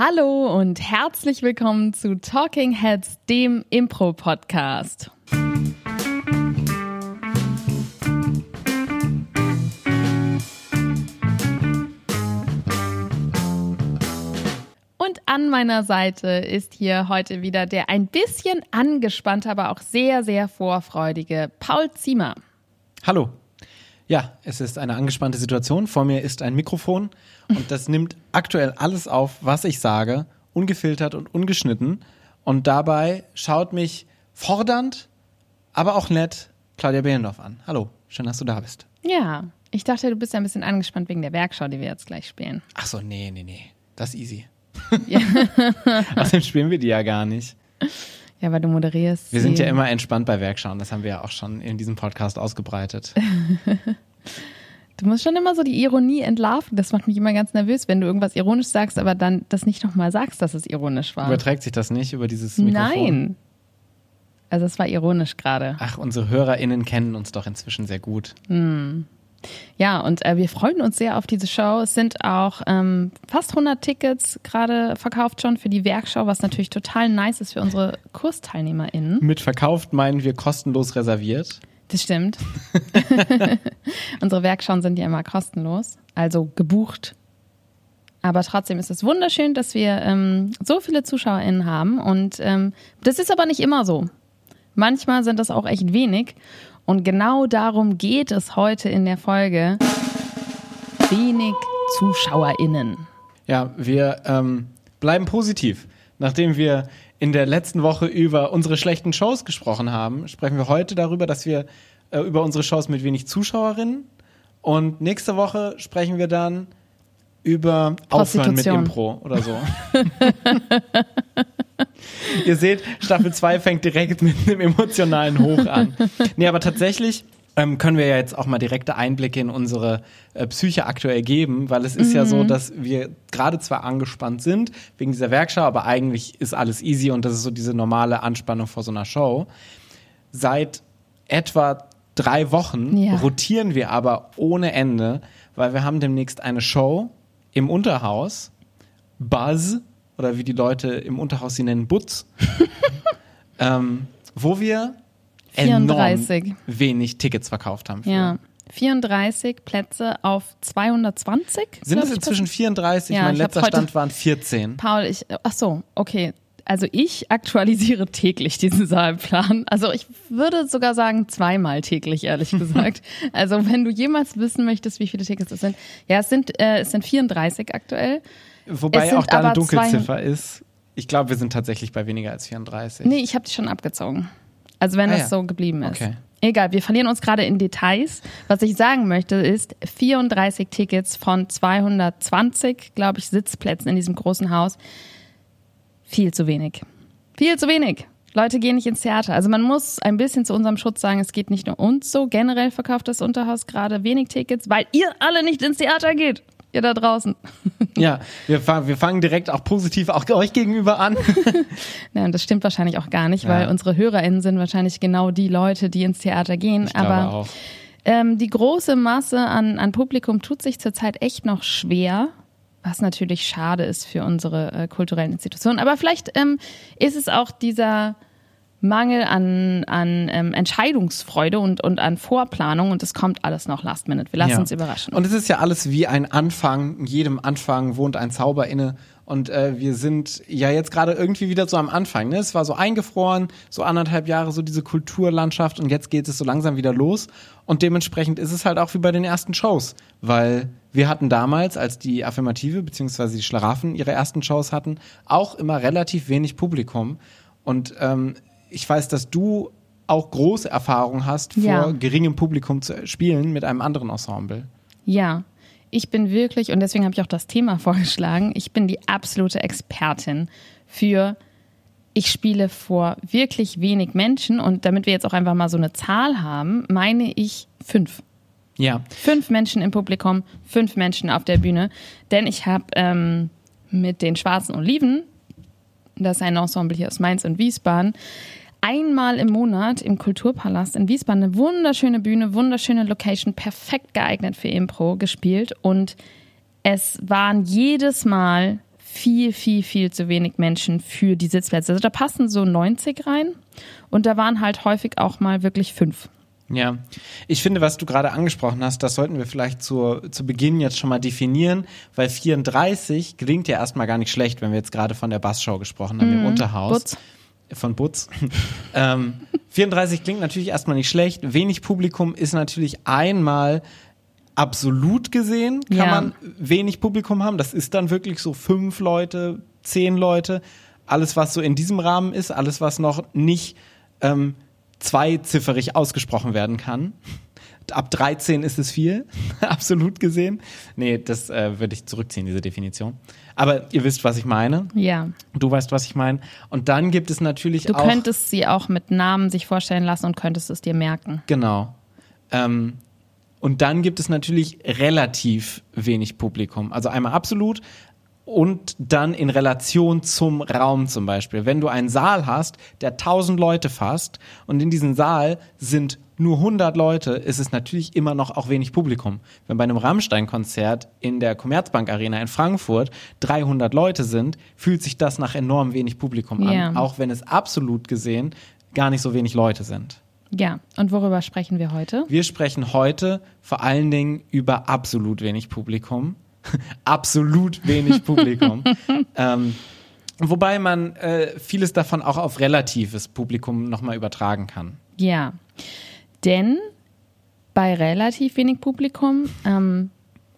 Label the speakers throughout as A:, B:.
A: Hallo und herzlich willkommen zu Talking Heads, dem Impro-Podcast. Und an meiner Seite ist hier heute wieder der ein bisschen angespannte, aber auch sehr, sehr vorfreudige Paul Ziemer.
B: Hallo. Ja, es ist eine angespannte Situation. Vor mir ist ein Mikrofon und das nimmt aktuell alles auf, was ich sage, ungefiltert und ungeschnitten. Und dabei schaut mich fordernd, aber auch nett Claudia Behlendorf an. Hallo, schön, dass du da bist.
A: Ja, ich dachte, du bist ja ein bisschen angespannt wegen der Werkschau, die wir jetzt gleich spielen.
B: Ach so, nee, nee, nee. Das ist easy. Ja. Außerdem spielen wir die ja gar nicht.
A: Ja, weil du moderierst.
B: Wir sind ja immer entspannt bei Werkschauen. Das haben wir ja auch schon in diesem Podcast ausgebreitet.
A: Du musst schon immer so die Ironie entlarven. Das macht mich immer ganz nervös, wenn du irgendwas ironisch sagst, aber dann das nicht nochmal sagst, dass es ironisch war.
B: Überträgt sich das nicht über dieses Mikrofon?
A: Nein. Also es war ironisch gerade.
B: Ach, unsere HörerInnen kennen uns doch inzwischen sehr gut.
A: Hm. Ja, und äh, wir freuen uns sehr auf diese Show. Es sind auch ähm, fast 100 Tickets gerade verkauft schon für die Werkschau, was natürlich total nice ist für unsere KursteilnehmerInnen.
B: Mit verkauft meinen wir kostenlos reserviert.
A: Das stimmt. Unsere Werkschauen sind ja immer kostenlos, also gebucht. Aber trotzdem ist es wunderschön, dass wir ähm, so viele ZuschauerInnen haben. Und ähm, das ist aber nicht immer so. Manchmal sind das auch echt wenig. Und genau darum geht es heute in der Folge. Wenig ZuschauerInnen.
B: Ja, wir ähm, bleiben positiv. Nachdem wir in der letzten Woche über unsere schlechten Shows gesprochen haben, sprechen wir heute darüber, dass wir äh, über unsere Shows mit wenig Zuschauerinnen und nächste Woche sprechen wir dann über Aufhören mit Impro oder so. Ihr seht, Staffel 2 fängt direkt mit einem emotionalen Hoch an. Nee, aber tatsächlich ähm, können wir ja jetzt auch mal direkte Einblicke in unsere äh, Psyche aktuell geben, weil es ist mhm. ja so, mhm. dass wir gerade zwar angespannt sind wegen dieser Werkschau, aber eigentlich ist alles easy und das ist so diese normale Anspannung vor so einer Show. Seit etwa drei Wochen ja. rotieren wir aber ohne Ende, weil wir haben demnächst eine Show im Unterhaus, Buzz, oder wie die Leute im Unterhaus sie nennen, Butz, ähm, wo wir 34. enorm wenig Tickets verkauft haben. Für.
A: Ja. 34 Plätze auf 220?
B: Sind es inzwischen 34? Ja, mein letzter Stand waren 14.
A: Paul, ich, ach so, okay. Also ich aktualisiere täglich diesen Saalplan. Also ich würde sogar sagen zweimal täglich, ehrlich gesagt. also wenn du jemals wissen möchtest, wie viele Tickets es sind. Ja, es sind, äh, es sind 34 aktuell.
B: Wobei auch da eine Dunkelziffer ist. Ich glaube, wir sind tatsächlich bei weniger als 34.
A: Nee, ich habe die schon abgezogen. Also wenn ah, das ja. so geblieben ist. Okay. Egal, wir verlieren uns gerade in Details. Was ich sagen möchte, ist 34 Tickets von 220, glaube ich, Sitzplätzen in diesem großen Haus. Viel zu wenig. Viel zu wenig. Leute gehen nicht ins Theater. Also man muss ein bisschen zu unserem Schutz sagen, es geht nicht nur uns so. Generell verkauft das Unterhaus gerade wenig Tickets, weil ihr alle nicht ins Theater geht ihr da draußen.
B: Ja, wir, wir fangen direkt auch positiv auch euch gegenüber an.
A: Nein, das stimmt wahrscheinlich auch gar nicht, ja. weil unsere HörerInnen sind wahrscheinlich genau die Leute, die ins Theater gehen.
B: Ich
A: Aber
B: auch.
A: Ähm, die große Masse an, an Publikum tut sich zurzeit echt noch schwer. Was natürlich schade ist für unsere äh, kulturellen Institutionen. Aber vielleicht ähm, ist es auch dieser Mangel an, an ähm, Entscheidungsfreude und, und an Vorplanung und es kommt alles noch last minute. Wir lassen ja. uns überraschen.
B: Und es ist ja alles wie ein Anfang. In jedem Anfang wohnt ein Zauber inne. Und äh, wir sind ja jetzt gerade irgendwie wieder so am Anfang. Ne? Es war so eingefroren, so anderthalb Jahre so diese Kulturlandschaft und jetzt geht es so langsam wieder los. Und dementsprechend ist es halt auch wie bei den ersten Shows, weil wir hatten damals, als die Affirmative bzw. die Schlaraffen ihre ersten Shows hatten, auch immer relativ wenig Publikum. Und ähm, ich weiß, dass du auch große Erfahrung hast, ja. vor geringem Publikum zu spielen mit einem anderen Ensemble.
A: Ja, ich bin wirklich, und deswegen habe ich auch das Thema vorgeschlagen, ich bin die absolute Expertin für, ich spiele vor wirklich wenig Menschen und damit wir jetzt auch einfach mal so eine Zahl haben, meine ich fünf.
B: Ja.
A: Fünf Menschen im Publikum, fünf Menschen auf der Bühne. Denn ich habe ähm, mit den Schwarzen Oliven, das ist ein Ensemble hier aus Mainz und Wiesbaden, einmal im Monat im Kulturpalast in Wiesbaden eine wunderschöne Bühne, wunderschöne Location, perfekt geeignet für Impro gespielt und es waren jedes Mal viel, viel, viel zu wenig Menschen für die Sitzplätze. Also da passen so 90 rein und da waren halt häufig auch mal wirklich fünf.
B: Ja, ich finde, was du gerade angesprochen hast, das sollten wir vielleicht zu, zu Beginn jetzt schon mal definieren, weil 34 klingt ja erstmal gar nicht schlecht, wenn wir jetzt gerade von der Bassshow gesprochen haben, mhm. im Unterhaus. Butz. Von Butz. ähm, 34 klingt natürlich erstmal nicht schlecht. Wenig Publikum ist natürlich einmal absolut gesehen, kann ja. man wenig Publikum haben. Das ist dann wirklich so fünf Leute, zehn Leute. Alles, was so in diesem Rahmen ist, alles, was noch nicht ähm, zweizifferig ausgesprochen werden kann. Ab 13 ist es viel, absolut gesehen. Nee, das äh, würde ich zurückziehen, diese Definition. Aber ihr wisst, was ich meine.
A: Ja.
B: Du weißt, was ich meine. Und dann gibt es natürlich
A: du auch. Du könntest sie auch mit Namen sich vorstellen lassen und könntest es dir merken.
B: Genau. Ähm, und dann gibt es natürlich relativ wenig Publikum. Also einmal absolut, und dann in Relation zum Raum zum Beispiel. Wenn du einen Saal hast, der 1000 Leute fasst und in diesem Saal sind nur 100 Leute, ist es natürlich immer noch auch wenig Publikum. Wenn bei einem Rammstein-Konzert in der Commerzbank Arena in Frankfurt 300 Leute sind, fühlt sich das nach enorm wenig Publikum an, yeah. auch wenn es absolut gesehen gar nicht so wenig Leute sind.
A: Ja, und worüber sprechen wir heute?
B: Wir sprechen heute vor allen Dingen über absolut wenig Publikum absolut wenig Publikum. ähm, wobei man äh, vieles davon auch auf relatives Publikum nochmal übertragen kann.
A: Ja, denn bei relativ wenig Publikum, ähm,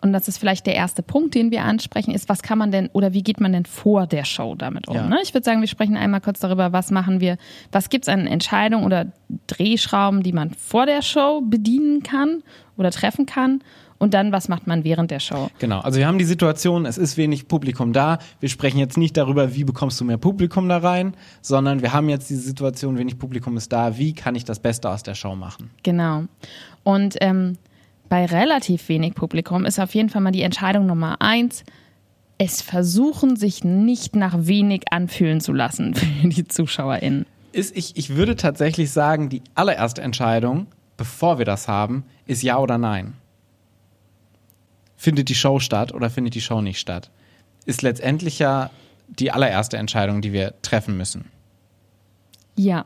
A: und das ist vielleicht der erste Punkt, den wir ansprechen, ist, was kann man denn oder wie geht man denn vor der Show damit um? Ja. Ne? Ich würde sagen, wir sprechen einmal kurz darüber, was machen wir, was gibt es an Entscheidungen oder Drehschrauben, die man vor der Show bedienen kann oder treffen kann und dann, was macht man während der Show?
B: Genau, also wir haben die Situation, es ist wenig Publikum da. Wir sprechen jetzt nicht darüber, wie bekommst du mehr Publikum da rein, sondern wir haben jetzt diese Situation, wenig Publikum ist da, wie kann ich das Beste aus der Show machen?
A: Genau. Und ähm, bei relativ wenig Publikum ist auf jeden Fall mal die Entscheidung Nummer eins, es versuchen, sich nicht nach wenig anfühlen zu lassen für die ZuschauerInnen.
B: Ist, ich, ich würde tatsächlich sagen, die allererste Entscheidung, bevor wir das haben, ist ja oder nein findet die Show statt oder findet die Show nicht statt, ist letztendlich ja die allererste Entscheidung, die wir treffen müssen.
A: Ja,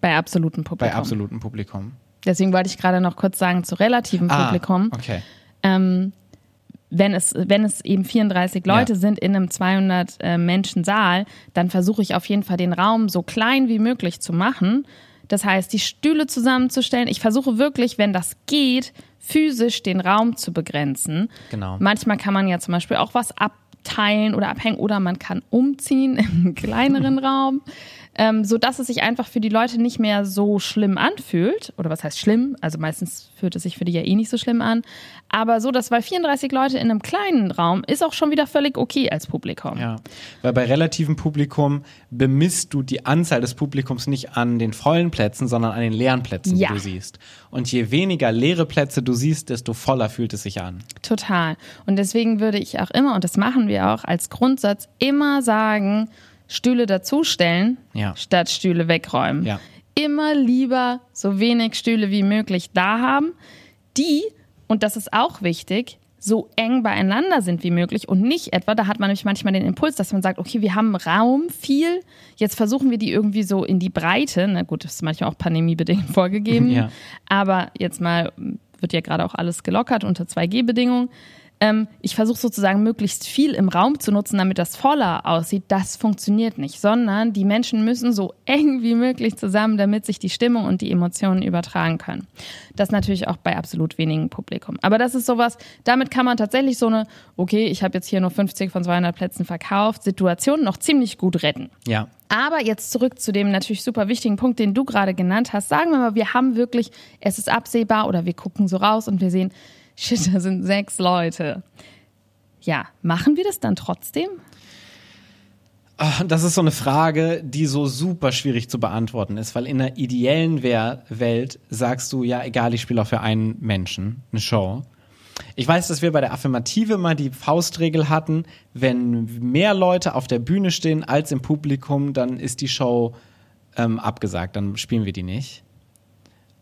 A: bei absolutem Publikum.
B: Bei absolutem Publikum.
A: Deswegen wollte ich gerade noch kurz sagen zu relativem ah, Publikum.
B: Okay.
A: Ähm, wenn es, wenn es eben 34 Leute ja. sind in einem 200 äh, Menschen Saal, dann versuche ich auf jeden Fall den Raum so klein wie möglich zu machen. Das heißt, die Stühle zusammenzustellen. Ich versuche wirklich, wenn das geht, physisch den Raum zu begrenzen.
B: Genau.
A: Manchmal kann man ja zum Beispiel auch was abteilen oder abhängen oder man kann umziehen einen kleineren Raum ähm, so dass es sich einfach für die Leute nicht mehr so schlimm anfühlt. Oder was heißt schlimm? Also meistens fühlt es sich für die ja eh nicht so schlimm an. Aber so, dass bei 34 Leute in einem kleinen Raum ist auch schon wieder völlig okay als Publikum.
B: Ja, weil bei relativem Publikum bemisst du die Anzahl des Publikums nicht an den vollen Plätzen, sondern an den leeren Plätzen, ja. die du siehst. Und je weniger leere Plätze du siehst, desto voller fühlt es sich an.
A: Total. Und deswegen würde ich auch immer, und das machen wir auch als Grundsatz, immer sagen, Stühle dazustellen,
B: ja.
A: statt Stühle wegräumen.
B: Ja.
A: Immer lieber so wenig Stühle wie möglich da haben, die, und das ist auch wichtig, so eng beieinander sind wie möglich und nicht etwa, da hat man nämlich manchmal den Impuls, dass man sagt, okay, wir haben Raum viel, jetzt versuchen wir die irgendwie so in die Breite, na gut, das ist manchmal auch pandemiebedingt vorgegeben,
B: ja.
A: aber jetzt mal wird ja gerade auch alles gelockert unter 2G-Bedingungen, ähm, ich versuche sozusagen möglichst viel im Raum zu nutzen, damit das voller aussieht. Das funktioniert nicht, sondern die Menschen müssen so eng wie möglich zusammen, damit sich die Stimmung und die Emotionen übertragen können. Das natürlich auch bei absolut wenigen Publikum. Aber das ist sowas, damit kann man tatsächlich so eine, okay, ich habe jetzt hier nur 50 von 200 Plätzen verkauft, Situation noch ziemlich gut retten.
B: Ja.
A: Aber jetzt zurück zu dem natürlich super wichtigen Punkt, den du gerade genannt hast. Sagen wir mal, wir haben wirklich, es ist absehbar oder wir gucken so raus und wir sehen, shit, da sind sechs Leute. Ja, machen wir das dann trotzdem?
B: Ah, das ist so eine Frage, die so super schwierig zu beantworten ist, weil in der ideellen Welt sagst du, ja, egal, ich spiele auch für einen Menschen eine Show. Ich weiß, dass wir bei der Affirmative mal die Faustregel hatten, wenn mehr Leute auf der Bühne stehen als im Publikum, dann ist die Show ähm, abgesagt, dann spielen wir die nicht.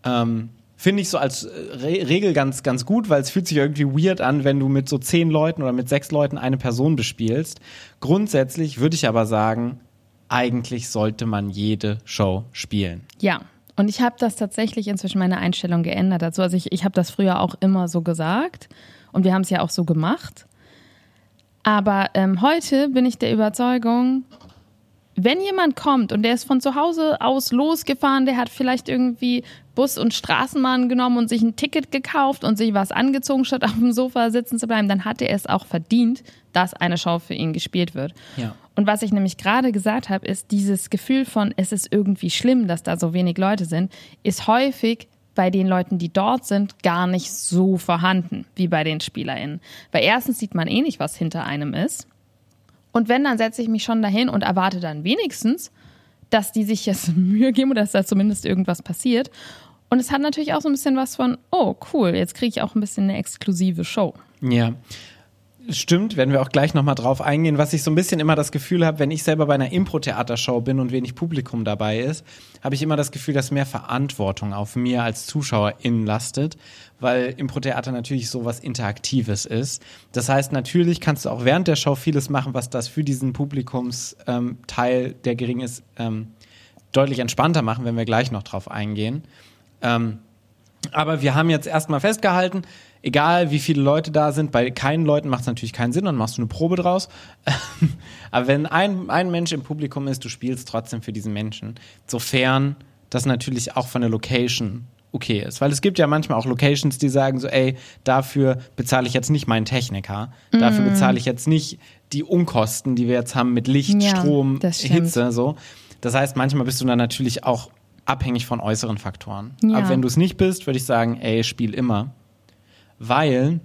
B: Ähm, finde ich so als äh, Re Regel ganz, ganz gut, weil es fühlt sich irgendwie weird an, wenn du mit so zehn Leuten oder mit sechs Leuten eine Person bespielst. Grundsätzlich würde ich aber sagen, eigentlich sollte man jede Show spielen.
A: Ja. Und ich habe das tatsächlich inzwischen meine Einstellung geändert dazu. Also ich, ich habe das früher auch immer so gesagt und wir haben es ja auch so gemacht. Aber ähm, heute bin ich der Überzeugung, wenn jemand kommt und der ist von zu Hause aus losgefahren, der hat vielleicht irgendwie Bus und Straßenbahn genommen und sich ein Ticket gekauft und sich was angezogen, statt auf dem Sofa sitzen zu bleiben, dann hat er es auch verdient, dass eine Show für ihn gespielt wird.
B: Ja.
A: Und was ich nämlich gerade gesagt habe, ist dieses Gefühl von, es ist irgendwie schlimm, dass da so wenig Leute sind, ist häufig bei den Leuten, die dort sind, gar nicht so vorhanden wie bei den SpielerInnen. Weil erstens sieht man eh nicht, was hinter einem ist. Und wenn, dann setze ich mich schon dahin und erwarte dann wenigstens, dass die sich jetzt Mühe geben oder dass da zumindest irgendwas passiert. Und es hat natürlich auch so ein bisschen was von, oh cool, jetzt kriege ich auch ein bisschen eine exklusive Show.
B: Ja. Stimmt, werden wir auch gleich nochmal drauf eingehen. Was ich so ein bisschen immer das Gefühl habe, wenn ich selber bei einer Impro-Theatershow bin und wenig Publikum dabei ist, habe ich immer das Gefühl, dass mehr Verantwortung auf mir als Zuschauerin lastet, weil Impro-Theater natürlich so was Interaktives ist. Das heißt, natürlich kannst du auch während der Show vieles machen, was das für diesen Publikumsteil, ähm, der gering ist, ähm, deutlich entspannter machen, wenn wir gleich noch drauf eingehen. Ähm, aber wir haben jetzt erstmal festgehalten, egal wie viele Leute da sind, bei keinen Leuten macht es natürlich keinen Sinn, dann machst du eine Probe draus. Aber wenn ein, ein Mensch im Publikum ist, du spielst trotzdem für diesen Menschen, sofern das natürlich auch von der Location okay ist. Weil es gibt ja manchmal auch Locations, die sagen so, ey, dafür bezahle ich jetzt nicht meinen Techniker, mm. dafür bezahle ich jetzt nicht die Unkosten, die wir jetzt haben mit Licht, ja, Strom, Hitze, so. Das heißt, manchmal bist du dann natürlich auch abhängig von äußeren Faktoren. Ja. Aber wenn du es nicht bist, würde ich sagen, ey, spiel immer weil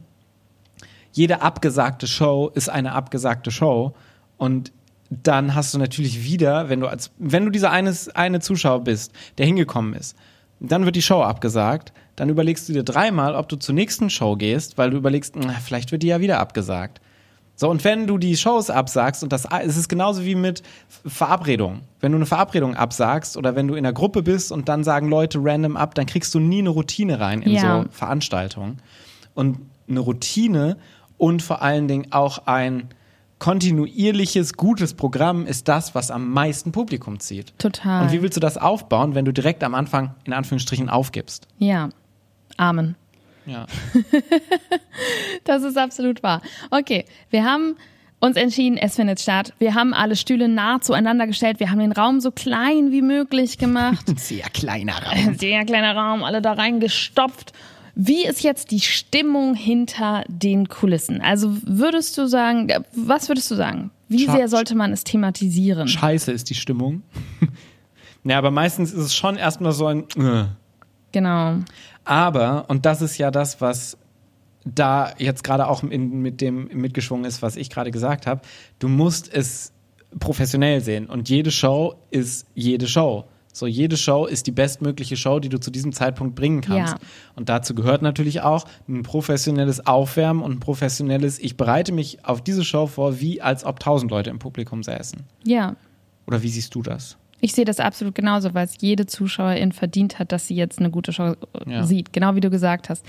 B: jede abgesagte Show ist eine abgesagte Show und dann hast du natürlich wieder, wenn du als, wenn du dieser eine, eine Zuschauer bist, der hingekommen ist, dann wird die Show abgesagt, dann überlegst du dir dreimal, ob du zur nächsten Show gehst, weil du überlegst, na, vielleicht wird die ja wieder abgesagt. So, und wenn du die Shows absagst, und das es ist genauso wie mit Verabredungen. Wenn du eine Verabredung absagst oder wenn du in einer Gruppe bist und dann sagen Leute random ab, dann kriegst du nie eine Routine rein in ja. so Veranstaltungen und eine Routine und vor allen Dingen auch ein kontinuierliches, gutes Programm ist das, was am meisten Publikum zieht.
A: Total.
B: Und wie willst du das aufbauen, wenn du direkt am Anfang in Anführungsstrichen aufgibst?
A: Ja. Amen.
B: Ja.
A: das ist absolut wahr. Okay, wir haben uns entschieden, es findet statt. Wir haben alle Stühle nah zueinander gestellt. Wir haben den Raum so klein wie möglich gemacht.
B: Sehr kleiner Raum.
A: Sehr kleiner Raum, alle da reingestopft. Wie ist jetzt die Stimmung hinter den Kulissen? Also würdest du sagen, was würdest du sagen? Wie Scha sehr sollte man es thematisieren?
B: Scheiße ist die Stimmung. ja, aber meistens ist es schon erstmal so ein. Äh.
A: Genau.
B: Aber, und das ist ja das, was da jetzt gerade auch in, mit dem mitgeschwungen ist, was ich gerade gesagt habe, du musst es professionell sehen. Und jede Show ist jede Show. So, jede Show ist die bestmögliche Show, die du zu diesem Zeitpunkt bringen kannst. Ja. Und dazu gehört natürlich auch ein professionelles Aufwärmen und ein professionelles, ich bereite mich auf diese Show vor, wie als ob tausend Leute im Publikum säßen.
A: Ja.
B: Oder wie siehst du das?
A: Ich sehe das absolut genauso, weil es jede Zuschauerin verdient hat, dass sie jetzt eine gute Show äh, ja. sieht, genau wie du gesagt hast.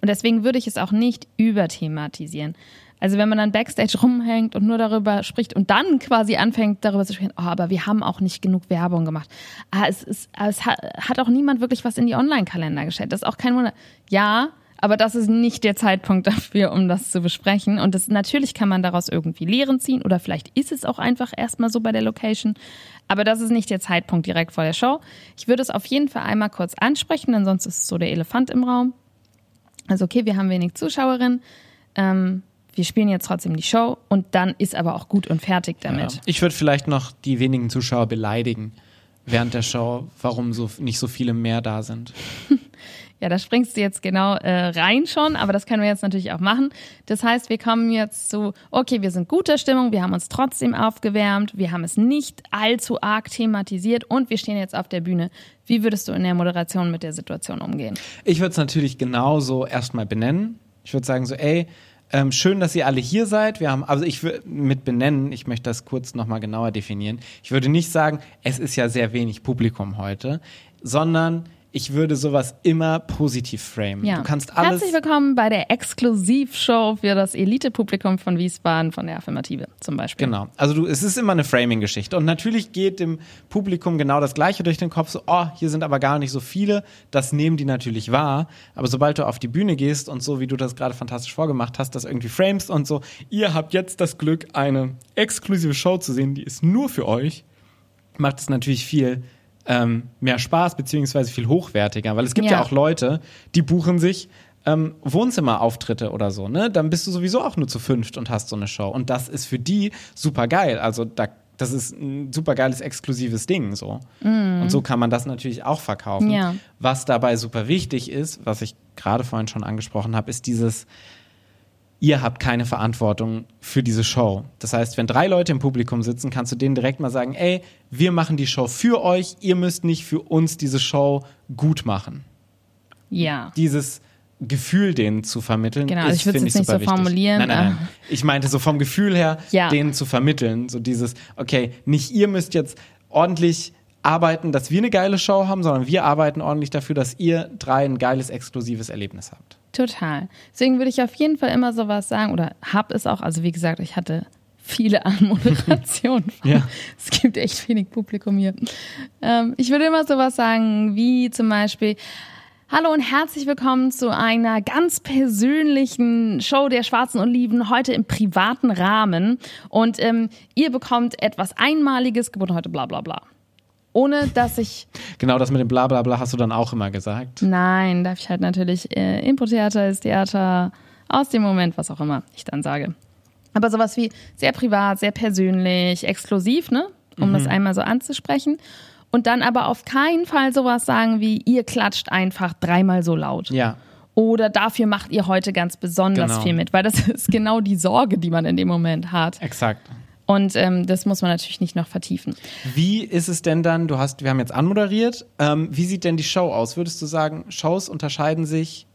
A: Und deswegen würde ich es auch nicht überthematisieren. Also wenn man dann backstage rumhängt und nur darüber spricht und dann quasi anfängt darüber zu sprechen, oh, aber wir haben auch nicht genug Werbung gemacht. Ah, es, ist, es hat auch niemand wirklich was in die Online-Kalender gestellt. Das ist auch kein Wunder. Ja, aber das ist nicht der Zeitpunkt dafür, um das zu besprechen. Und das, natürlich kann man daraus irgendwie Lehren ziehen oder vielleicht ist es auch einfach erstmal so bei der Location. Aber das ist nicht der Zeitpunkt direkt vor der Show. Ich würde es auf jeden Fall einmal kurz ansprechen, denn sonst ist es so der Elefant im Raum. Also okay, wir haben wenig Zuschauerinnen. Ähm, wir spielen jetzt trotzdem die Show und dann ist aber auch gut und fertig damit.
B: Ja. Ich würde vielleicht noch die wenigen Zuschauer beleidigen während der Show, warum so nicht so viele mehr da sind.
A: ja, da springst du jetzt genau äh, rein schon, aber das können wir jetzt natürlich auch machen. Das heißt, wir kommen jetzt zu, okay, wir sind guter Stimmung, wir haben uns trotzdem aufgewärmt, wir haben es nicht allzu arg thematisiert und wir stehen jetzt auf der Bühne. Wie würdest du in der Moderation mit der Situation umgehen?
B: Ich würde es natürlich genauso erstmal benennen. Ich würde sagen so, ey, ähm, schön, dass ihr alle hier seid. Wir haben, also ich würde mit benennen, ich möchte das kurz nochmal genauer definieren. Ich würde nicht sagen, es ist ja sehr wenig Publikum heute, sondern ich würde sowas immer positiv framen. Ja. Du kannst alles.
A: Herzlich willkommen bei der Exklusivshow für das Elite-Publikum von Wiesbaden von der Affirmative zum Beispiel.
B: Genau. Also du, es ist immer eine Framing-Geschichte. Und natürlich geht dem Publikum genau das Gleiche durch den Kopf, so, oh, hier sind aber gar nicht so viele. Das nehmen die natürlich wahr. Aber sobald du auf die Bühne gehst und so, wie du das gerade fantastisch vorgemacht hast, das irgendwie frames und so, ihr habt jetzt das Glück, eine exklusive Show zu sehen, die ist nur für euch, macht es natürlich viel ähm, mehr Spaß beziehungsweise viel hochwertiger, weil es gibt ja, ja auch Leute, die buchen sich ähm, Wohnzimmerauftritte oder so, ne? Dann bist du sowieso auch nur zu fünft und hast so eine Show. Und das ist für die super geil. Also da, das ist ein super geiles, exklusives Ding so. Mm. Und so kann man das natürlich auch verkaufen. Ja. Was dabei super wichtig ist, was ich gerade vorhin schon angesprochen habe, ist dieses ihr habt keine Verantwortung für diese Show. Das heißt, wenn drei Leute im Publikum sitzen, kannst du denen direkt mal sagen, ey, wir machen die Show für euch, ihr müsst nicht für uns diese Show gut machen.
A: Ja.
B: Dieses Gefühl denen zu vermitteln.
A: Genau, also ich würde es nicht so wichtig. formulieren.
B: Nein, nein, nein. Ich meinte so vom Gefühl her, ja. denen zu vermitteln. So dieses, okay, nicht ihr müsst jetzt ordentlich arbeiten, dass wir eine geile Show haben, sondern wir arbeiten ordentlich dafür, dass ihr drei ein geiles, exklusives Erlebnis habt.
A: Total. Deswegen würde ich auf jeden Fall immer sowas sagen oder habe es auch. Also wie gesagt, ich hatte viele Anmoderationen. ja. Es gibt echt wenig Publikum hier. Ähm, ich würde immer sowas sagen wie zum Beispiel, Hallo und herzlich willkommen zu einer ganz persönlichen Show der Schwarzen Oliven, heute im privaten Rahmen. Und ähm, ihr bekommt etwas Einmaliges geboten heute, bla bla bla ohne dass ich.
B: Genau, das mit dem Blablabla Bla, Bla hast du dann auch immer gesagt.
A: Nein, darf ich halt natürlich. Äh, Impro-Theater ist Theater aus dem Moment, was auch immer ich dann sage. Aber sowas wie sehr privat, sehr persönlich, exklusiv, ne? Um mhm. das einmal so anzusprechen. Und dann aber auf keinen Fall sowas sagen wie, ihr klatscht einfach dreimal so laut.
B: Ja.
A: Oder dafür macht ihr heute ganz besonders genau. viel mit, weil das ist genau die Sorge, die man in dem Moment hat.
B: Exakt.
A: Und ähm, das muss man natürlich nicht noch vertiefen.
B: Wie ist es denn dann, du hast, wir haben jetzt anmoderiert, ähm, wie sieht denn die Show aus? Würdest du sagen, Shows unterscheiden sich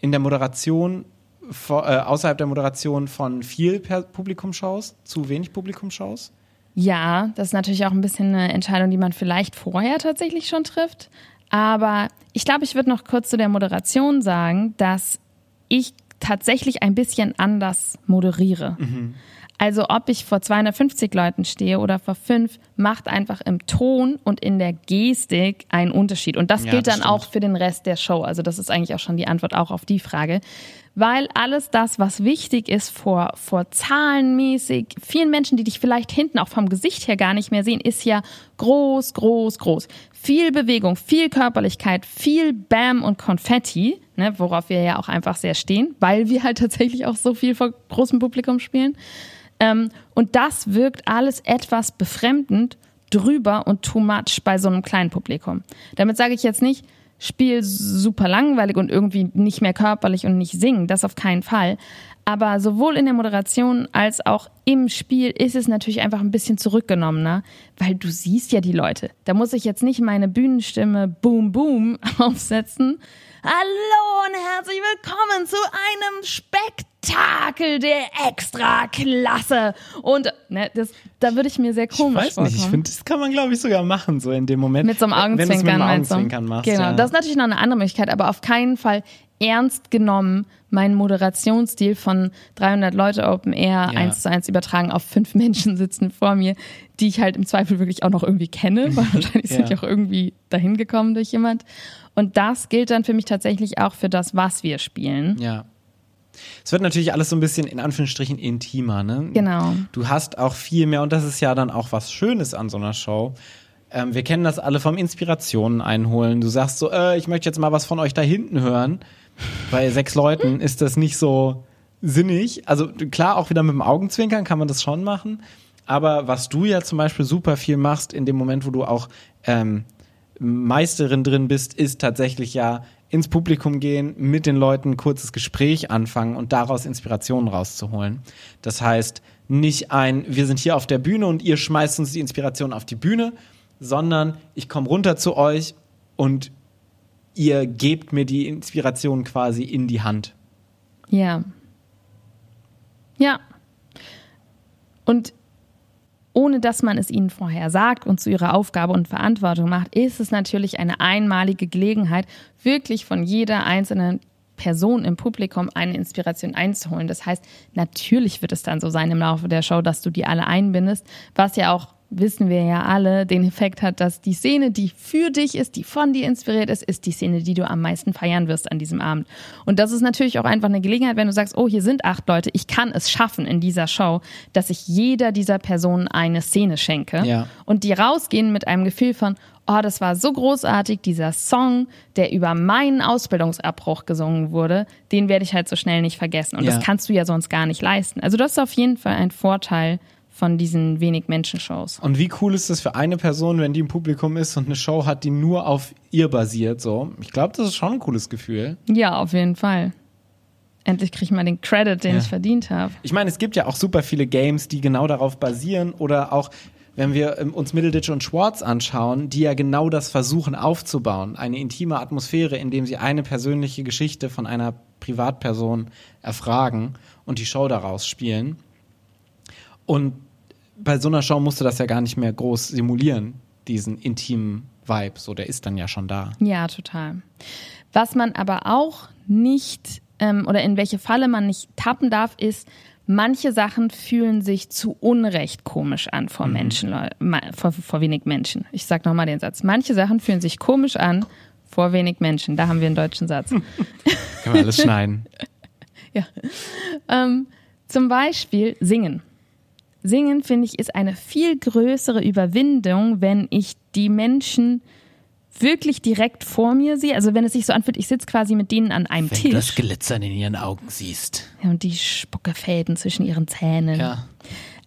B: in der Moderation, vor, äh, außerhalb der Moderation von viel Publikumshows zu wenig Publikumshows?
A: Ja, das ist natürlich auch ein bisschen eine Entscheidung, die man vielleicht vorher tatsächlich schon trifft. Aber ich glaube, ich würde noch kurz zu der Moderation sagen, dass ich tatsächlich ein bisschen anders moderiere. Mhm. Also ob ich vor 250 Leuten stehe oder vor fünf, macht einfach im Ton und in der Gestik einen Unterschied. Und das ja, gilt das dann stimmt. auch für den Rest der Show. Also das ist eigentlich auch schon die Antwort auch auf die Frage. Weil alles das, was wichtig ist vor, vor zahlenmäßig, vielen Menschen, die dich vielleicht hinten auch vom Gesicht her gar nicht mehr sehen, ist ja groß, groß, groß. Viel Bewegung, viel Körperlichkeit, viel Bam und Konfetti, ne, worauf wir ja auch einfach sehr stehen, weil wir halt tatsächlich auch so viel vor großem Publikum spielen. Ähm, und das wirkt alles etwas befremdend, drüber und too much bei so einem kleinen Publikum. Damit sage ich jetzt nicht, Spiel super langweilig und irgendwie nicht mehr körperlich und nicht singen, das auf keinen Fall. Aber sowohl in der Moderation als auch im Spiel ist es natürlich einfach ein bisschen zurückgenommener, weil du siehst ja die Leute. Da muss ich jetzt nicht meine Bühnenstimme Boom Boom aufsetzen. Hallo und herzlich willkommen zu einem Spektakel der Extraklasse. Und ne, das, da würde ich mir sehr komisch
B: Ich weiß nicht, ich finde, das kann man glaube ich sogar machen, so in dem Moment.
A: Mit so einem Augenzwinkern. Wenn mit einem Augenzwinkern machst, genau, ja. das ist natürlich noch eine andere Möglichkeit, aber auf keinen Fall ernst genommen meinen Moderationsstil von 300 Leute Open Air ja. eins zu eins übertragen auf fünf Menschen sitzen vor mir, die ich halt im Zweifel wirklich auch noch irgendwie kenne, weil wahrscheinlich ja. sind die auch irgendwie dahin gekommen durch jemand. Und das gilt dann für mich tatsächlich auch für das, was wir spielen.
B: Ja. Es wird natürlich alles so ein bisschen in Anführungsstrichen intimer, ne?
A: Genau.
B: Du hast auch viel mehr, und das ist ja dann auch was Schönes an so einer Show. Ähm, wir kennen das alle vom Inspirationen einholen. Du sagst so, äh, ich möchte jetzt mal was von euch da hinten hören bei sechs Leuten ist das nicht so sinnig. Also klar, auch wieder mit dem Augenzwinkern kann man das schon machen. Aber was du ja zum Beispiel super viel machst in dem Moment, wo du auch ähm, Meisterin drin bist, ist tatsächlich ja ins Publikum gehen, mit den Leuten ein kurzes Gespräch anfangen und daraus Inspirationen rauszuholen. Das heißt, nicht ein, wir sind hier auf der Bühne und ihr schmeißt uns die Inspiration auf die Bühne, sondern ich komme runter zu euch und ihr gebt mir die Inspiration quasi in die Hand.
A: Ja. Ja. Und ohne dass man es ihnen vorher sagt und zu ihrer Aufgabe und Verantwortung macht, ist es natürlich eine einmalige Gelegenheit, wirklich von jeder einzelnen Person im Publikum eine Inspiration einzuholen. Das heißt, natürlich wird es dann so sein im Laufe der Show, dass du die alle einbindest, was ja auch wissen wir ja alle, den Effekt hat, dass die Szene, die für dich ist, die von dir inspiriert ist, ist die Szene, die du am meisten feiern wirst an diesem Abend. Und das ist natürlich auch einfach eine Gelegenheit, wenn du sagst, oh, hier sind acht Leute, ich kann es schaffen in dieser Show, dass ich jeder dieser Personen eine Szene schenke. Ja. Und die rausgehen mit einem Gefühl von, oh, das war so großartig, dieser Song, der über meinen Ausbildungsabbruch gesungen wurde, den werde ich halt so schnell nicht vergessen. Und ja. das kannst du ja sonst gar nicht leisten. Also das ist auf jeden Fall ein Vorteil von diesen wenig Menschen-Shows.
B: Und wie cool ist das für eine Person, wenn die im Publikum ist und eine Show hat, die nur auf ihr basiert? So, ich glaube, das ist schon ein cooles Gefühl.
A: Ja, auf jeden Fall. Endlich kriege ich mal den Credit, den ja. ich verdient habe.
B: Ich meine, es gibt ja auch super viele Games, die genau darauf basieren oder auch wenn wir ähm, uns Middleditch und Schwartz anschauen, die ja genau das versuchen aufzubauen, eine intime Atmosphäre, indem sie eine persönliche Geschichte von einer Privatperson erfragen und die Show daraus spielen. Und bei so einer Show musst du das ja gar nicht mehr groß simulieren, diesen intimen Vibe. So, der ist dann ja schon da.
A: Ja, total. Was man aber auch nicht ähm, oder in welche Falle man nicht tappen darf, ist, manche Sachen fühlen sich zu Unrecht komisch an vor mhm. Menschen, vor, vor wenig Menschen. Ich sag nochmal den Satz. Manche Sachen fühlen sich komisch an vor wenig Menschen. Da haben wir einen deutschen Satz. Können
B: wir alles schneiden.
A: ja. Ähm, zum Beispiel singen. Singen, finde ich, ist eine viel größere Überwindung, wenn ich die Menschen wirklich direkt vor mir sehe. Also wenn es sich so anfühlt, ich sitze quasi mit denen an einem
B: wenn
A: Tisch. Wenn
B: du das Glitzern in ihren Augen siehst.
A: Ja, und die Spuckefäden zwischen ihren Zähnen. Ja.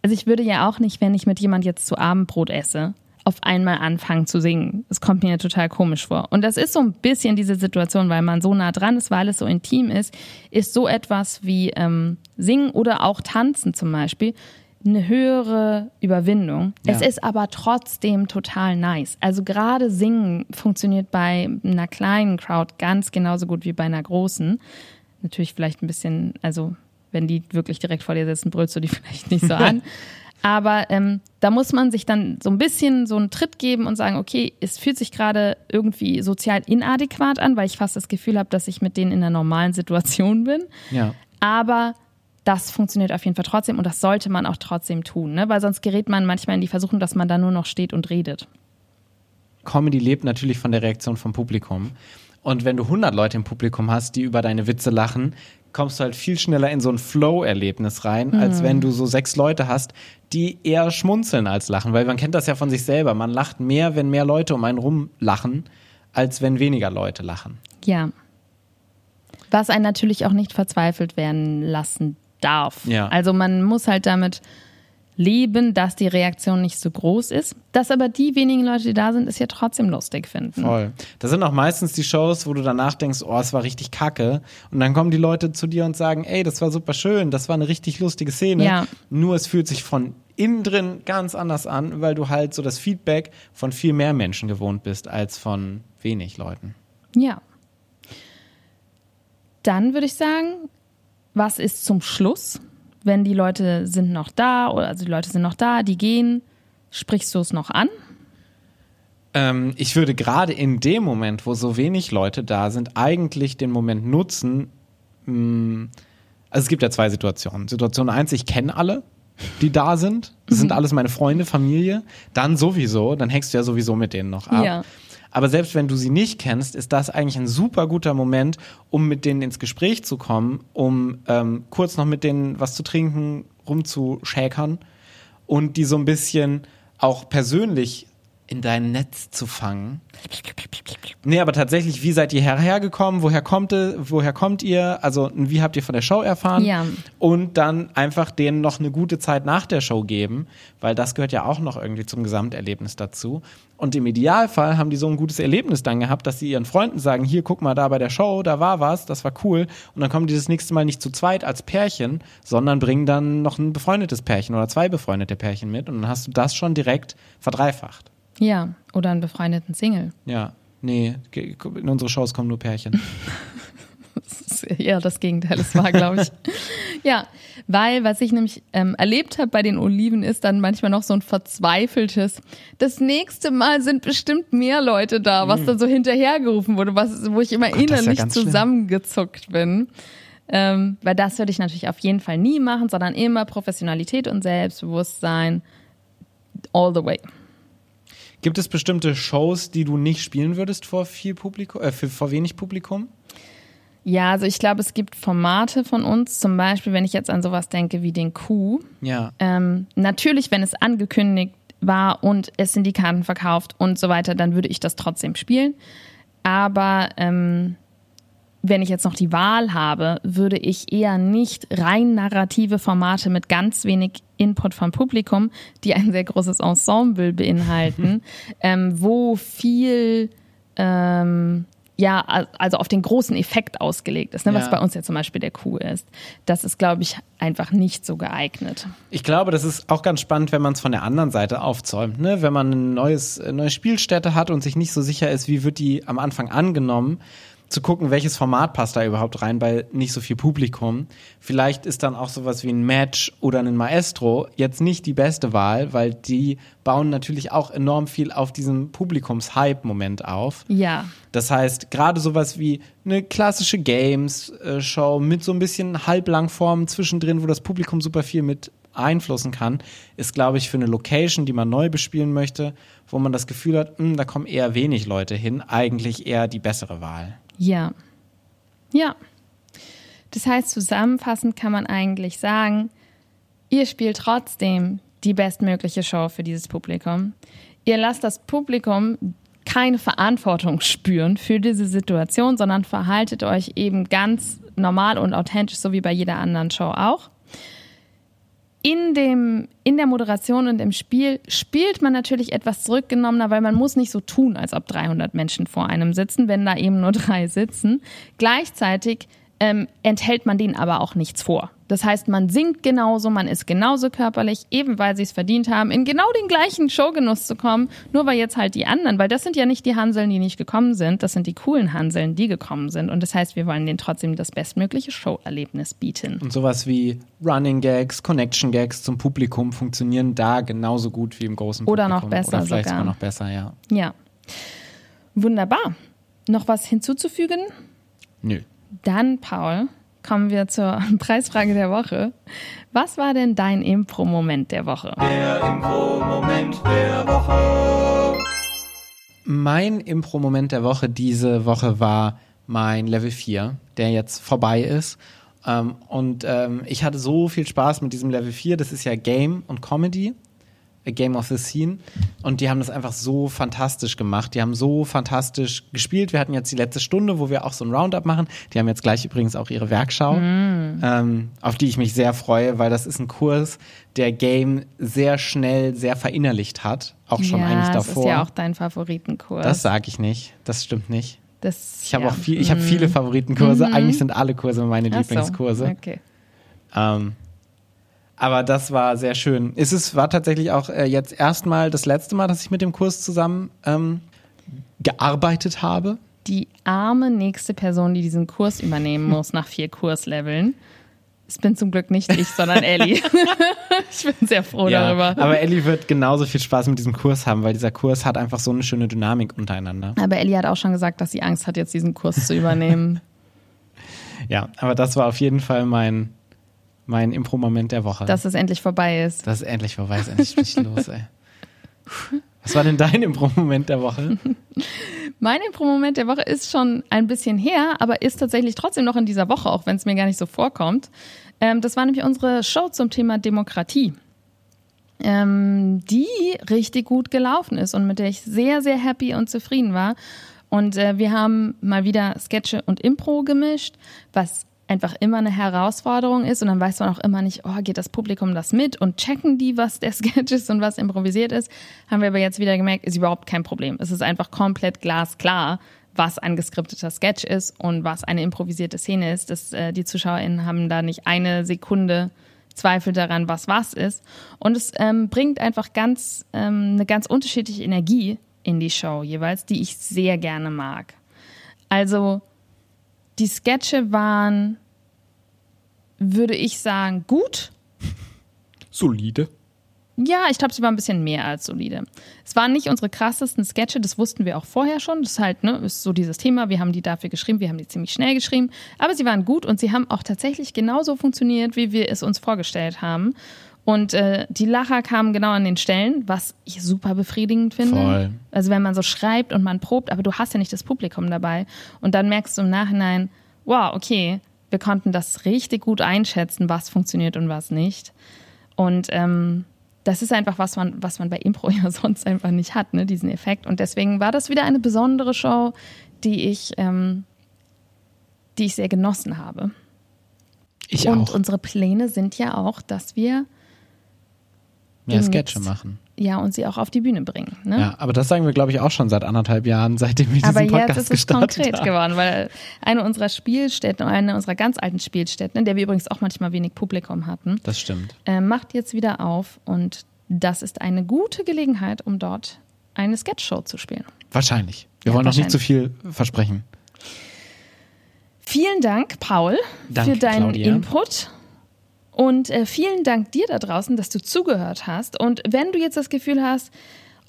A: Also ich würde ja auch nicht, wenn ich mit jemand jetzt zu Abendbrot esse, auf einmal anfangen zu singen. Das kommt mir total komisch vor. Und das ist so ein bisschen diese Situation, weil man so nah dran ist, weil es so intim ist, ist so etwas wie ähm, Singen oder auch Tanzen zum Beispiel eine höhere Überwindung. Ja. Es ist aber trotzdem total nice. Also gerade singen funktioniert bei einer kleinen Crowd ganz genauso gut wie bei einer großen. Natürlich vielleicht ein bisschen, also wenn die wirklich direkt vor dir sitzen, brüllst du die vielleicht nicht so an. Aber ähm, da muss man sich dann so ein bisschen so einen Tritt geben und sagen, okay, es fühlt sich gerade irgendwie sozial inadäquat an, weil ich fast das Gefühl habe, dass ich mit denen in einer normalen Situation bin. Ja. Aber das funktioniert auf jeden Fall trotzdem und das sollte man auch trotzdem tun, ne? weil sonst gerät man manchmal in die Versuchung, dass man da nur noch steht und redet.
B: Comedy lebt natürlich von der Reaktion vom Publikum. Und wenn du 100 Leute im Publikum hast, die über deine Witze lachen, kommst du halt viel schneller in so ein Flow-Erlebnis rein, mhm. als wenn du so sechs Leute hast, die eher schmunzeln als lachen. Weil man kennt das ja von sich selber. Man lacht mehr, wenn mehr Leute um einen rum lachen, als wenn weniger Leute lachen.
A: Ja. Was einen natürlich auch nicht verzweifelt werden lassen darf. Ja. Also man muss halt damit leben, dass die Reaktion nicht so groß ist, dass aber die wenigen Leute, die da sind, es ja trotzdem lustig finden.
B: Voll. Das sind auch meistens die Shows, wo du danach denkst, oh, es war richtig kacke. Und dann kommen die Leute zu dir und sagen, ey, das war super schön, das war eine richtig lustige Szene. Ja. Nur es fühlt sich von innen drin ganz anders an, weil du halt so das Feedback von viel mehr Menschen gewohnt bist als von wenig Leuten.
A: Ja. Dann würde ich sagen, was ist zum Schluss, wenn die Leute sind noch da oder also die Leute sind noch da, die gehen, sprichst du es noch an?
B: Ähm, ich würde gerade in dem Moment, wo so wenig Leute da sind, eigentlich den Moment nutzen. Mh, mm, also es gibt ja zwei Situationen. Situation eins, ich kenne alle, die da sind. Das sind mhm. alles meine Freunde, Familie. Dann sowieso, dann hängst du ja sowieso mit denen noch ab. Ja. Aber selbst wenn du sie nicht kennst, ist das eigentlich ein super guter Moment, um mit denen ins Gespräch zu kommen, um ähm, kurz noch mit denen was zu trinken, rumzuschäkern und die so ein bisschen auch persönlich in dein Netz zu fangen. Nee, aber tatsächlich, wie seid ihr hergekommen? Woher kommt, woher kommt ihr? Also, wie habt ihr von der Show erfahren? Ja. Und dann einfach denen noch eine gute Zeit nach der Show geben, weil das gehört ja auch noch irgendwie zum Gesamterlebnis dazu. Und im Idealfall haben die so ein gutes Erlebnis dann gehabt, dass sie ihren Freunden sagen, hier, guck mal, da bei der Show, da war was, das war cool. Und dann kommen die das nächste Mal nicht zu zweit als Pärchen, sondern bringen dann noch ein befreundetes Pärchen oder zwei befreundete Pärchen mit. Und dann hast du das schon direkt verdreifacht.
A: Ja, oder einen befreundeten Single.
B: Ja, nee, in unsere Shows kommen nur Pärchen.
A: das ist eher das Gegenteil es war, glaube ich. ja, weil was ich nämlich ähm, erlebt habe bei den Oliven ist dann manchmal noch so ein verzweifeltes, das nächste Mal sind bestimmt mehr Leute da, was mm. dann so hinterhergerufen wurde, was, wo ich immer Gott, innerlich ja zusammengezuckt schlimm. bin. Ähm, weil das würde ich natürlich auf jeden Fall nie machen, sondern immer Professionalität und Selbstbewusstsein all the way.
B: Gibt es bestimmte Shows, die du nicht spielen würdest vor viel Publikum, äh, für, vor wenig Publikum?
A: Ja, also ich glaube, es gibt Formate von uns, zum Beispiel, wenn ich jetzt an sowas denke wie den Coup.
B: Ja.
A: Ähm, natürlich, wenn es angekündigt war und es sind die Karten verkauft und so weiter, dann würde ich das trotzdem spielen. Aber ähm, wenn ich jetzt noch die Wahl habe, würde ich eher nicht rein narrative Formate mit ganz wenig Input vom Publikum, die ein sehr großes Ensemble beinhalten, ähm, wo viel ähm, ja, also auf den großen Effekt ausgelegt ist, ne, was ja. bei uns ja zum Beispiel der Coup ist. Das ist, glaube ich, einfach nicht so geeignet.
B: Ich glaube, das ist auch ganz spannend, wenn man es von der anderen Seite aufzäumt. Ne? Wenn man neues, eine neue Spielstätte hat und sich nicht so sicher ist, wie wird die am Anfang angenommen, zu gucken, welches Format passt da überhaupt rein, bei nicht so viel Publikum. Vielleicht ist dann auch sowas wie ein Match oder ein Maestro jetzt nicht die beste Wahl, weil die bauen natürlich auch enorm viel auf diesem Publikums-Hype-Moment auf.
A: Ja.
B: Das heißt, gerade sowas wie eine klassische Games-Show mit so ein bisschen Halblangformen zwischendrin, wo das Publikum super viel mit einflussen kann, ist, glaube ich, für eine Location, die man neu bespielen möchte, wo man das Gefühl hat, mh, hm, da kommen eher wenig Leute hin, eigentlich eher die bessere Wahl.
A: Ja. Ja. Das heißt, zusammenfassend kann man eigentlich sagen, ihr spielt trotzdem die bestmögliche Show für dieses Publikum. Ihr lasst das Publikum keine Verantwortung spüren für diese Situation, sondern verhaltet euch eben ganz normal und authentisch, so wie bei jeder anderen Show auch in, dem, in der Moderation und im Spiel spielt man natürlich etwas zurückgenommener, weil man muss nicht so tun, als ob 300 Menschen vor einem sitzen, wenn da eben nur drei sitzen. Gleichzeitig ähm, enthält man denen aber auch nichts vor. Das heißt, man singt genauso, man ist genauso körperlich, eben weil sie es verdient haben, in genau den gleichen Showgenuss zu kommen, nur weil jetzt halt die anderen, weil das sind ja nicht die Hanseln, die nicht gekommen sind, das sind die coolen Hanseln, die gekommen sind. Und das heißt, wir wollen denen trotzdem das bestmögliche Showerlebnis bieten.
B: Und sowas wie Running Gags, Connection Gags zum Publikum funktionieren da genauso gut wie im großen Publikum.
A: Oder noch besser
B: Oder vielleicht
A: sogar.
B: sogar noch besser, ja.
A: Ja. Wunderbar. Noch was hinzuzufügen?
B: Nö.
A: Dann, Paul, kommen wir zur Preisfrage der Woche. Was war denn dein Impro-Moment der Woche?
C: Der Impro-Moment der Woche.
B: Mein Impro-Moment der Woche diese Woche war mein Level 4, der jetzt vorbei ist. Ähm, und ähm, ich hatte so viel Spaß mit diesem Level 4. Das ist ja Game und Comedy. Game of the Scene. Und die haben das einfach so fantastisch gemacht. Die haben so fantastisch gespielt. Wir hatten jetzt die letzte Stunde, wo wir auch so ein Roundup machen. Die haben jetzt gleich übrigens auch ihre Werkschau, mm. ähm, auf die ich mich sehr freue, weil das ist ein Kurs, der Game sehr schnell, sehr verinnerlicht hat. Auch schon ja, eigentlich davor. Das ist
A: ja auch dein Favoritenkurs.
B: Das sage ich nicht. Das stimmt nicht.
A: Das,
B: ich habe ja. auch viel, ich habe mm. viele Favoritenkurse. Mm Eigentlich sind alle Kurse meine Ach Lieblingskurse.
A: So. Okay.
B: Ähm, aber das war sehr schön. Es ist, war tatsächlich auch äh, jetzt erstmal das letzte Mal, dass ich mit dem Kurs zusammen ähm, gearbeitet habe.
A: Die arme nächste Person, die diesen Kurs übernehmen muss nach vier Kursleveln. Es bin zum Glück nicht ich, sondern Ellie. ich bin sehr froh ja, darüber.
B: Aber Ellie wird genauso viel Spaß mit diesem Kurs haben, weil dieser Kurs hat einfach so eine schöne Dynamik untereinander.
A: Aber Ellie hat auch schon gesagt, dass sie Angst hat, jetzt diesen Kurs zu übernehmen.
B: ja, aber das war auf jeden Fall mein, mein Impro-Moment der Woche.
A: Dass es endlich vorbei ist.
B: Dass es endlich vorbei ist, endlich richtig los, ey. Was war denn dein Impro-Moment der Woche?
A: mein Impro-Moment der Woche ist schon ein bisschen her, aber ist tatsächlich trotzdem noch in dieser Woche, auch wenn es mir gar nicht so vorkommt. Ähm, das war nämlich unsere Show zum Thema Demokratie. Ähm, die richtig gut gelaufen ist und mit der ich sehr, sehr happy und zufrieden war. Und äh, wir haben mal wieder Sketche und Impro gemischt, was einfach immer eine Herausforderung ist und dann weiß man auch immer nicht, oh, geht das Publikum das mit und checken die, was der Sketch ist und was improvisiert ist. Haben wir aber jetzt wieder gemerkt, ist überhaupt kein Problem. Es ist einfach komplett glasklar, was ein geskripteter Sketch ist und was eine improvisierte Szene ist. Das, äh, die ZuschauerInnen haben da nicht eine Sekunde Zweifel daran, was was ist. Und es ähm, bringt einfach ganz ähm, eine ganz unterschiedliche Energie in die Show jeweils, die ich sehr gerne mag. Also Die Sketche waren, würde ich sagen, gut.
B: Solide.
A: Ja, ich glaube, sie war ein bisschen mehr als solide. Es waren nicht unsere krassesten Sketche, das wussten wir auch vorher schon. Das ist halt, ne, ist so dieses Thema. Wir haben die dafür geschrieben, wir haben die ziemlich schnell geschrieben. Aber sie waren gut und sie haben auch tatsächlich genauso funktioniert, wie wir es uns vorgestellt haben. Und äh, die Lacher kamen genau an den Stellen, was ich super befriedigend finde.
B: Voll.
A: Also wenn man so schreibt und man probt, aber du hast ja nicht das Publikum dabei. Und dann merkst du im Nachhinein, wow, okay, wir konnten das richtig gut einschätzen, was funktioniert und was nicht. Und ähm, das ist einfach was man, was man bei Impro ja sonst einfach nicht hat, ne, diesen Effekt. Und deswegen war das wieder eine besondere Show, die ich, ähm, die ich sehr genossen habe.
B: Ich
A: und
B: auch.
A: unsere Pläne sind ja auch, dass wir
B: Mehr Sketche machen.
A: ja und sie auch auf die Bühne bringen. Ne?
B: Ja, aber das sagen wir, glaube ich, auch schon seit anderthalb Jahren, seitdem wir diesen
A: Aber
B: Podcast
A: jetzt ist es
B: gestartet
A: konkret
B: haben.
A: geworden, weil eine unserer Spielstätten, eine unserer ganz alten Spielstätten, in der wir übrigens auch manchmal wenig Publikum hatten,
B: Das stimmt.
A: äh, macht jetzt wieder auf und das ist eine gute Gelegenheit, um dort eine Sketchshow zu spielen.
B: Wahrscheinlich. Wir
A: Ja,
B: wollen noch nicht zu viel versprechen.
A: Vielen Dank, Paul,
B: Danke,
A: für deinen
B: Claudia.
A: Input. Und äh, vielen Dank dir da draußen, dass du zugehört hast. Und wenn du jetzt das Gefühl hast,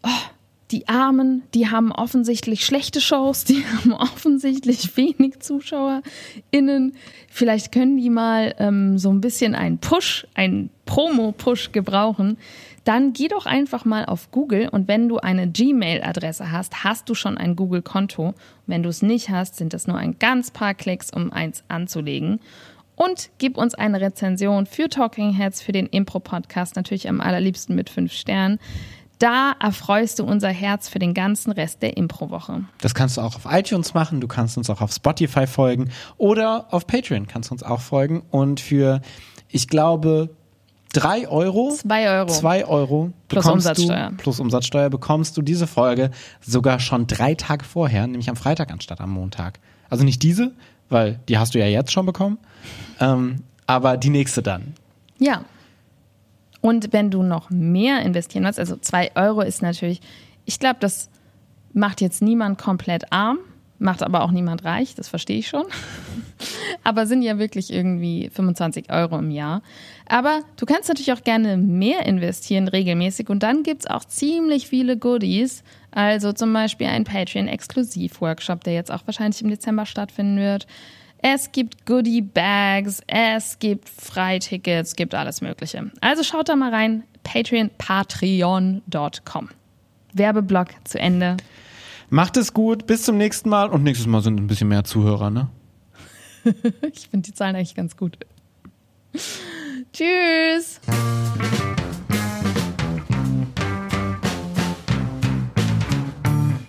A: oh, die Armen, die haben offensichtlich schlechte Shows, die haben offensichtlich wenig ZuschauerInnen, vielleicht können die mal ähm, so ein bisschen einen Push, einen Promo-Push gebrauchen, dann geh doch einfach mal auf Google und wenn du eine Gmail-Adresse hast, hast du schon ein Google-Konto. Wenn du es nicht hast, sind das nur ein ganz paar Klicks, um eins anzulegen. Und gib uns eine Rezension für Talking Heads, für den Impro-Podcast, natürlich am allerliebsten mit fünf Sternen. Da erfreust du unser Herz für den ganzen Rest der Impro-Woche.
B: Das kannst du auch auf iTunes machen, du kannst uns auch auf Spotify folgen oder auf Patreon kannst du uns auch folgen. Und für, ich glaube, drei Euro,
A: Zwei Euro.
B: zwei Euro
A: Plus Umsatzsteuer.
B: Du, plus Umsatzsteuer bekommst du diese Folge sogar schon drei Tage vorher, nämlich am Freitag anstatt am Montag. Also nicht diese, weil die hast du ja jetzt schon bekommen, ähm, aber die nächste dann.
A: Ja. Und wenn du noch mehr investieren willst, also zwei Euro ist natürlich, ich glaube, das macht jetzt niemand komplett arm, macht aber auch niemand reich, das verstehe ich schon. aber sind ja wirklich irgendwie 25 Euro im Jahr. Aber du kannst natürlich auch gerne mehr investieren regelmäßig und dann gibt's auch ziemlich viele Goodies. Also zum Beispiel ein Patreon-Exklusiv-Workshop, der jetzt auch wahrscheinlich im Dezember stattfinden wird. Es gibt Goodie Bags, es gibt Freitickets, gibt alles Mögliche. Also schaut da mal rein, Patreon, patreon.com. Werbeblock zu Ende.
B: Macht es gut, bis zum nächsten Mal und nächstes Mal sind ein bisschen mehr Zuhörer, ne?
A: Ich finde die Zahlen eigentlich ganz gut. Tschüss.